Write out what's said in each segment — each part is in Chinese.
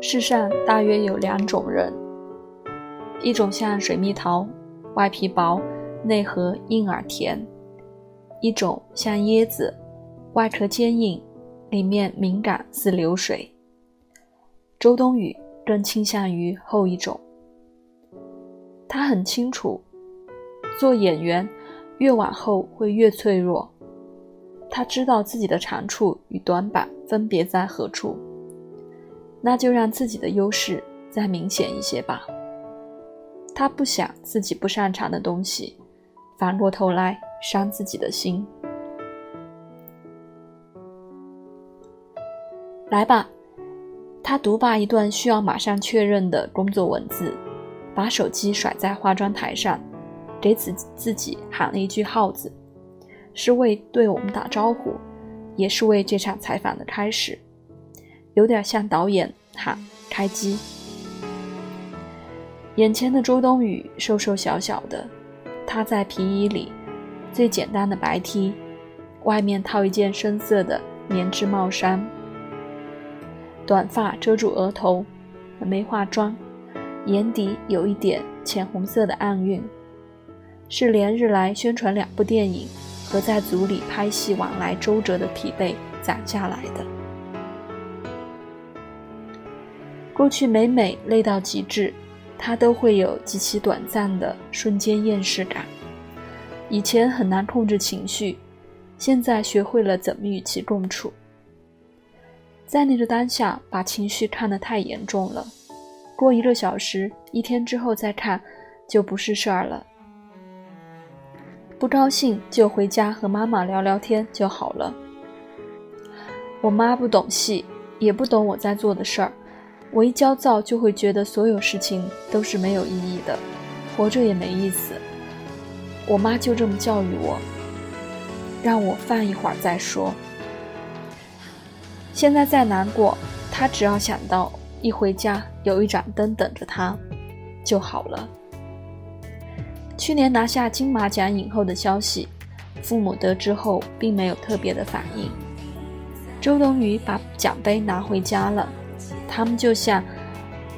世上大约有两种人，一种像水蜜桃，外皮薄，内核硬而甜；一种像椰子，外壳坚硬，里面敏感似流水。周冬雨更倾向于后一种。他很清楚，做演员越往后会越脆弱。他知道自己的长处与短板分别在何处。那就让自己的优势再明显一些吧。他不想自己不擅长的东西，反过头来伤自己的心。来吧，他读罢一段需要马上确认的工作文字，把手机甩在化妆台上，给自自己喊了一句“耗子”，是为对我们打招呼，也是为这场采访的开始。有点像导演喊开机。眼前的周冬雨瘦瘦小小的，她在皮衣里，最简单的白 T，外面套一件深色的棉质帽衫，短发遮住额头，没化妆，眼底有一点浅红色的暗晕，是连日来宣传两部电影和在组里拍戏往来周折的疲惫攒下来的。过去每每累到极致，他都会有极其短暂的瞬间厌世感。以前很难控制情绪，现在学会了怎么与其共处。在那个当下，把情绪看得太严重了，过一个小时、一天之后再看，就不是事儿了。不高兴就回家和妈妈聊聊天就好了。我妈不懂戏，也不懂我在做的事儿。我一焦躁，就会觉得所有事情都是没有意义的，活着也没意思。我妈就这么教育我，让我放一会儿再说。现在再难过，她只要想到一回家有一盏灯等着她，就好了。去年拿下金马奖影后的消息，父母得知后并没有特别的反应。周冬雨把奖杯拿回家了。他们就像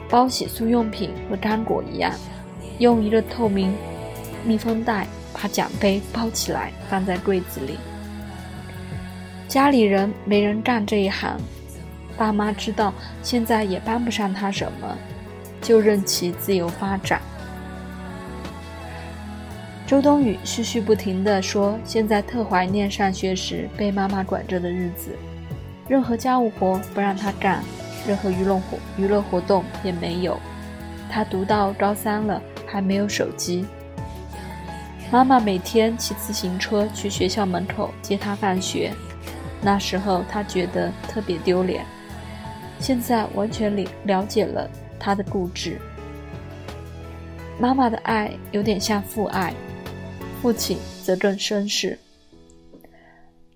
包洗漱用品和干果一样，用一个透明密封袋把奖杯包起来，放在柜子里。家里人没人干这一行，爸妈知道现在也帮不上他什么，就任其自由发展。周冬雨絮絮不停地说：“现在特怀念上学时被妈妈管着的日子，任何家务活不让她干。”任何娱乐活娱乐活动也没有。他读到高三了，还没有手机。妈妈每天骑自行车去学校门口接他放学，那时候他觉得特别丢脸。现在完全了了解了他的固执。妈妈的爱有点像父爱，父亲则更绅士。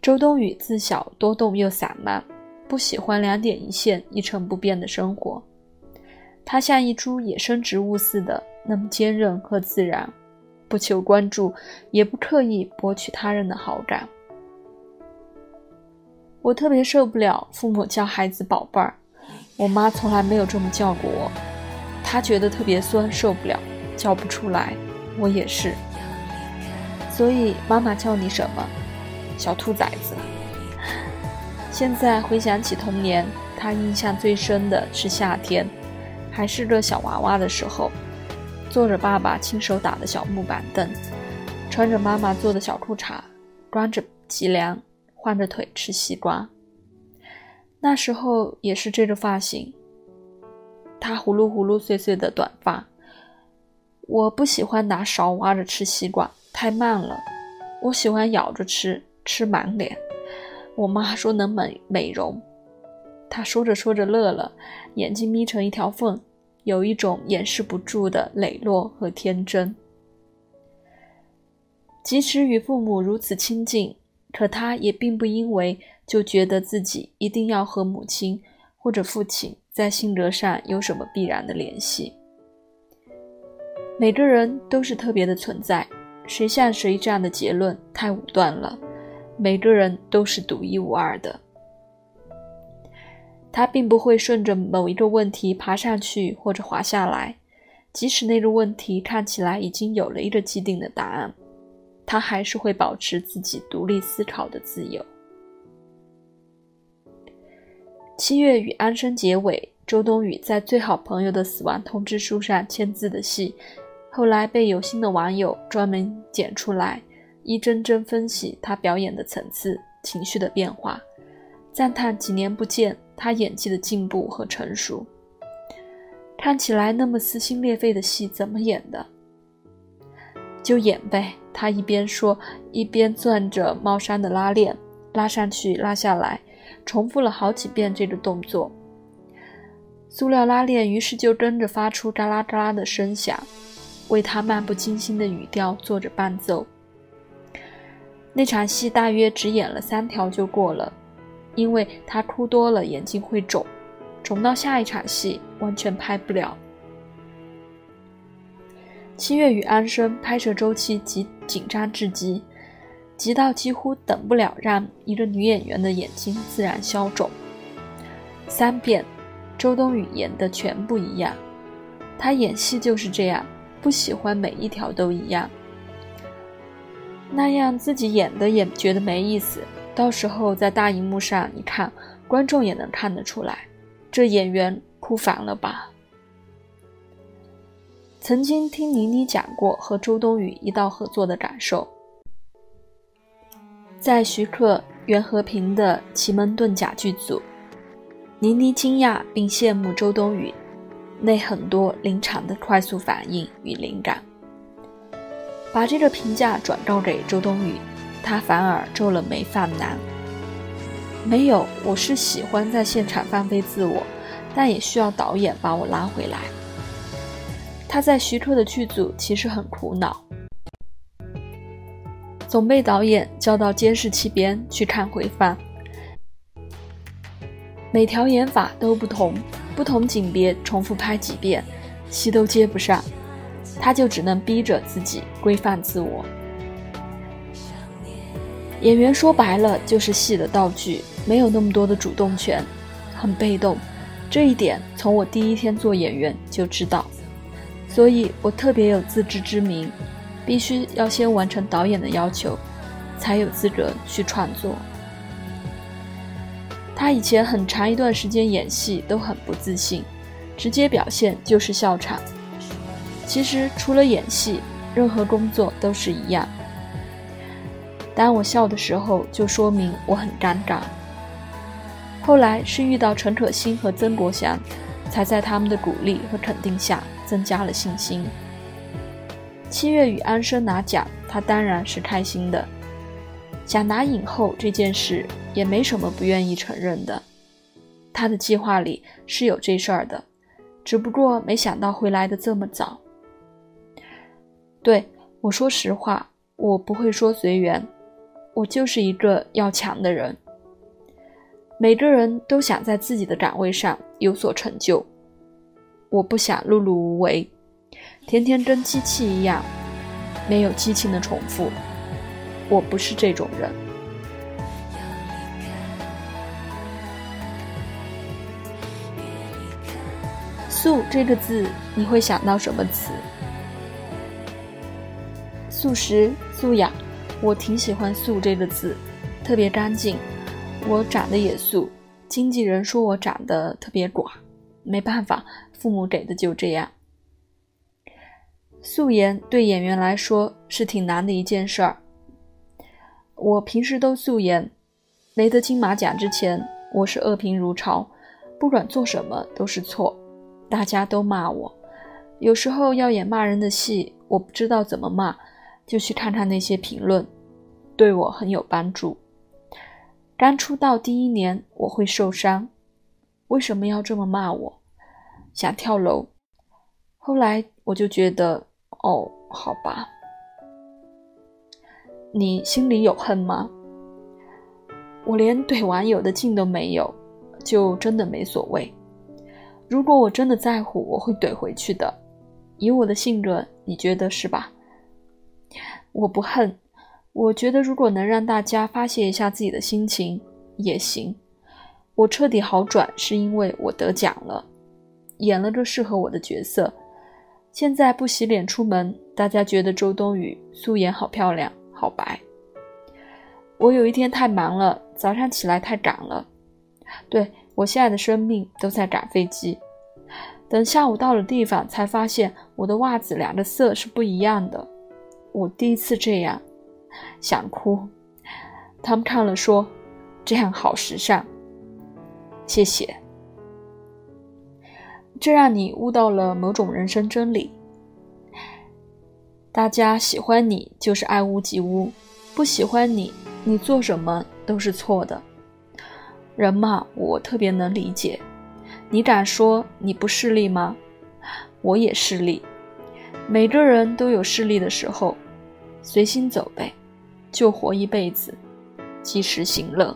周冬雨自小多动又散漫。不喜欢两点一线、一成不变的生活，他像一株野生植物似的，那么坚韧和自然，不求关注，也不刻意博取他人的好感。我特别受不了父母叫孩子宝贝儿，我妈从来没有这么叫过我，她觉得特别酸，受不了，叫不出来。我也是，所以妈妈叫你什么？小兔崽子。现在回想起童年，他印象最深的是夏天，还是个小娃娃的时候，坐着爸爸亲手打的小木板凳，穿着妈妈做的小裤衩，光着脊梁，换着腿吃西瓜。那时候也是这个发型，他呼噜呼噜碎碎的短发。我不喜欢拿勺挖着吃西瓜，太慢了。我喜欢咬着吃，吃满脸。我妈说能美美容，她说着说着乐了，眼睛眯成一条缝，有一种掩饰不住的磊落和天真。即使与父母如此亲近，可他也并不因为就觉得自己一定要和母亲或者父亲在性格上有什么必然的联系。每个人都是特别的存在，谁像谁这样的结论太武断了。每个人都是独一无二的。他并不会顺着某一个问题爬上去或者滑下来，即使那个问题看起来已经有了一个既定的答案，他还是会保持自己独立思考的自由。七月与安生结尾，周冬雨在最好朋友的死亡通知书上签字的戏，后来被有心的网友专门剪出来，一帧帧分析他表演的层次、情绪的变化，赞叹几年不见。他演技的进步和成熟，看起来那么撕心裂肺的戏怎么演的？就演呗。他一边说，一边攥着帽衫的拉链，拉上去，拉下来，重复了好几遍这个动作。塑料拉链于是就跟着发出嘎啦嘎啦的声响，为他漫不经心的语调做着伴奏。那场戏大约只演了三条就过了。因为他哭多了，眼睛会肿，肿到下一场戏完全拍不了。七月与安生拍摄周期极紧张至极，急到几乎等不了让一个女演员的眼睛自然消肿。三遍，周冬雨演的全部一样，她演戏就是这样，不喜欢每一条都一样，那样自己演的也觉得没意思。到时候在大荧幕上一看，观众也能看得出来，这演员哭烦了吧？曾经听倪妮讲过和周冬雨一道合作的感受，在徐克、袁和平的《奇门遁甲》剧组，倪妮惊讶并羡慕周冬雨那很多临场的快速反应与灵感，把这个评价转告给周冬雨。他反而皱了眉，犯难。没有，我是喜欢在现场放飞自我，但也需要导演把我拉回来。他在徐克的剧组其实很苦恼，总被导演叫到监视器边去看回放，每条演法都不同，不同景别重复拍几遍，戏都接不上，他就只能逼着自己规范自我。演员说白了就是戏的道具，没有那么多的主动权，很被动。这一点从我第一天做演员就知道，所以我特别有自知之明，必须要先完成导演的要求，才有资格去创作。他以前很长一段时间演戏都很不自信，直接表现就是笑场。其实除了演戏，任何工作都是一样。当我笑的时候，就说明我很尴尬。后来是遇到陈可辛和曾国祥，才在他们的鼓励和肯定下增加了信心。七月与安生拿奖，他当然是开心的。想拿影后这件事也没什么不愿意承认的，他的计划里是有这事儿的，只不过没想到会来的这么早。对我说实话，我不会说随缘。我就是一个要强的人。每个人都想在自己的岗位上有所成就，我不想碌碌无为，天天跟机器一样，没有激情的重复。我不是这种人。素这个字，你会想到什么词？素食、素养。我挺喜欢“素”这个字，特别干净。我长得也素，经纪人说我长得特别寡，没办法，父母给的就这样。素颜对演员来说是挺难的一件事儿。我平时都素颜，没得金马奖之前，我是恶评如潮，不管做什么都是错，大家都骂我。有时候要演骂人的戏，我不知道怎么骂。就去看看那些评论，对我很有帮助。刚出道第一年，我会受伤，为什么要这么骂我？想跳楼。后来我就觉得，哦，好吧。你心里有恨吗？我连怼网友的劲都没有，就真的没所谓。如果我真的在乎，我会怼回去的。以我的性格，你觉得是吧？我不恨，我觉得如果能让大家发泄一下自己的心情也行。我彻底好转是因为我得奖了，演了个适合我的角色。现在不洗脸出门，大家觉得周冬雨素颜好漂亮、好白。我有一天太忙了，早上起来太赶了。对我现在的生命都在赶飞机。等下午到了地方，才发现我的袜子两个色是不一样的。我第一次这样，想哭。他们看了说：“这样好时尚。”谢谢。这让你悟到了某种人生真理：大家喜欢你就是爱屋及乌，不喜欢你，你做什么都是错的。人嘛，我特别能理解。你敢说你不势利吗？我也势利。每个人都有势利的时候，随心走呗，就活一辈子，及时行乐。